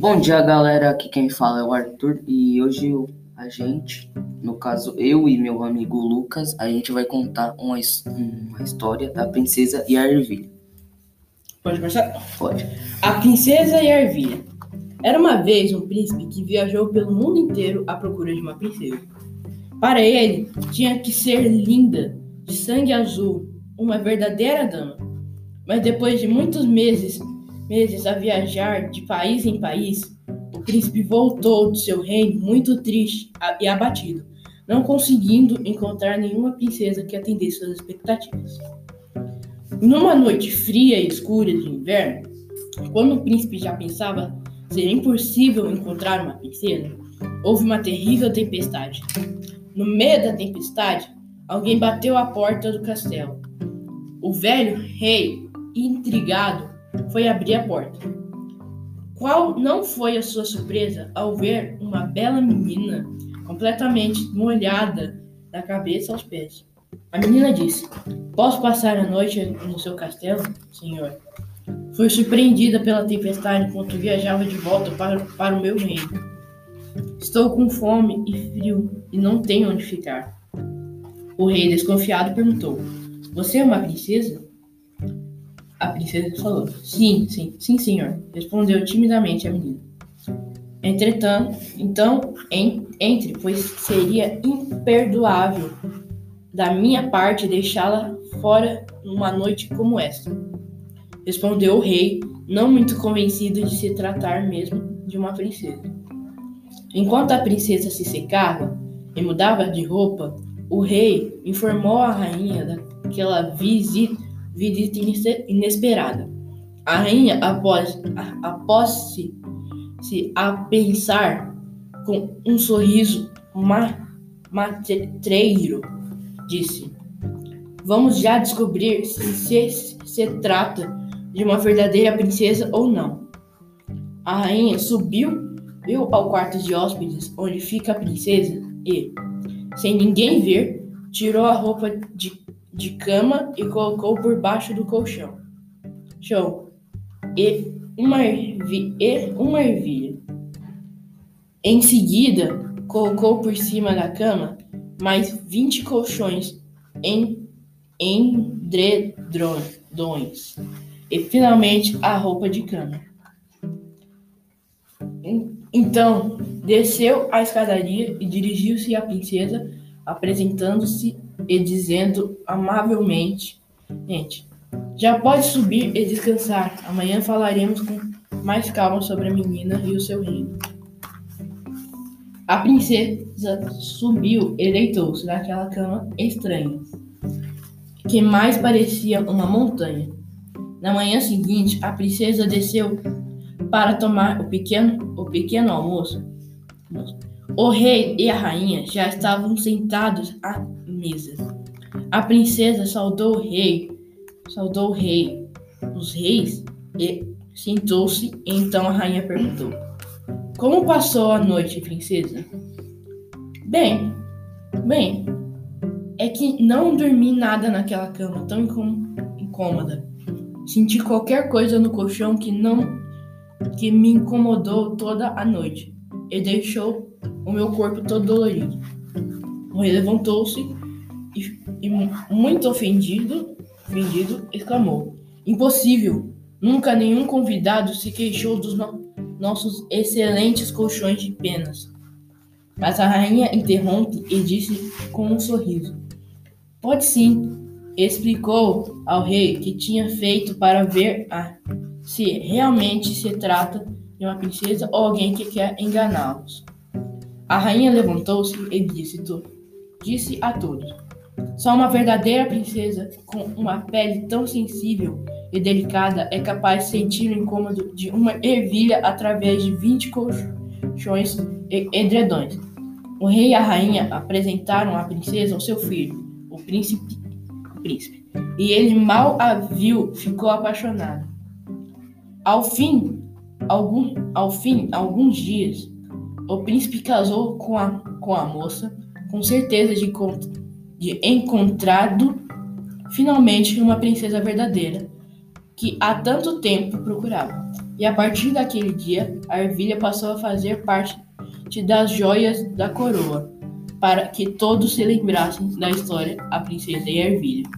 Bom dia, galera. Aqui quem fala é o Arthur e hoje eu, a gente, no caso eu e meu amigo Lucas, a gente vai contar uma, uma história da princesa e a ervilha. Pode começar? Pode. A princesa e a ervilha. Era uma vez um príncipe que viajou pelo mundo inteiro à procura de uma princesa. Para ele, tinha que ser linda, de sangue azul, uma verdadeira dama. Mas depois de muitos meses meses a viajar de país em país, o príncipe voltou de seu reino muito triste e abatido, não conseguindo encontrar nenhuma princesa que atendesse suas expectativas. Numa noite fria e escura de inverno, quando o príncipe já pensava ser impossível encontrar uma princesa, houve uma terrível tempestade. No meio da tempestade, alguém bateu à porta do castelo. O velho rei, intrigado, foi abrir a porta. Qual não foi a sua surpresa ao ver uma bela menina completamente molhada da cabeça aos pés? A menina disse: Posso passar a noite no seu castelo, senhor? Foi surpreendida pela tempestade enquanto viajava de volta para, para o meu reino. Estou com fome e frio e não tenho onde ficar. O rei, desconfiado, perguntou: Você é uma princesa? A princesa falou: Sim, sim, sim, senhor, respondeu timidamente a menina. Entretanto, então, en, entre, pois seria imperdoável da minha parte deixá-la fora numa noite como esta. Respondeu o rei, não muito convencido de se tratar mesmo de uma princesa. Enquanto a princesa se secava e mudava de roupa, o rei informou a rainha daquela visita visita inesperada. A rainha, após, após se, se a pensar com um sorriso ma, matreiro, disse: Vamos já descobrir se, se se trata de uma verdadeira princesa ou não. A rainha subiu viu ao quarto de hóspedes onde fica a princesa e, sem ninguém ver, tirou a roupa de de cama e colocou por baixo do colchão. Show. E uma, e uma ervilha. Em seguida, colocou por cima da cama mais 20 colchões em endredões e finalmente a roupa de cama. Então, desceu a escadaria e dirigiu-se à princesa, apresentando-se e dizendo amavelmente: Gente, já pode subir e descansar. Amanhã falaremos com mais calma sobre a menina e o seu reino. A princesa subiu e deitou-se naquela cama estranha, que mais parecia uma montanha. Na manhã seguinte, a princesa desceu para tomar o pequeno, o pequeno almoço. O rei e a rainha já estavam sentados A princesa saudou o rei, saudou o rei, os reis e sentou-se. Então a rainha perguntou: Como passou a noite, princesa? Bem, bem, é que não dormi nada naquela cama tão incômoda. Senti qualquer coisa no colchão que não que me incomodou toda a noite e deixou o meu corpo todo dolorido. O rei levantou-se e, muito ofendido, ofendido, exclamou: Impossível! Nunca nenhum convidado se queixou dos no nossos excelentes colchões de penas. Mas a rainha interrompe e disse com um sorriso: Pode sim. Explicou ao rei que tinha feito para ver se realmente se trata de uma princesa ou alguém que quer enganá-los. A rainha levantou-se e disse, disse a todos: só uma verdadeira princesa com uma pele tão sensível e delicada é capaz de sentir o incômodo de uma ervilha através de 20 colchões e edredões. O rei e a rainha apresentaram a princesa ao seu filho, o príncipe, o príncipe, e ele mal a viu, ficou apaixonado. Ao fim, algum, ao fim, alguns dias, o príncipe casou com a, com a moça, com certeza de de encontrado finalmente uma princesa verdadeira, que há tanto tempo procurava. E a partir daquele dia, a ervilha passou a fazer parte das joias da coroa, para que todos se lembrassem da história A Princesa e a Ervilha.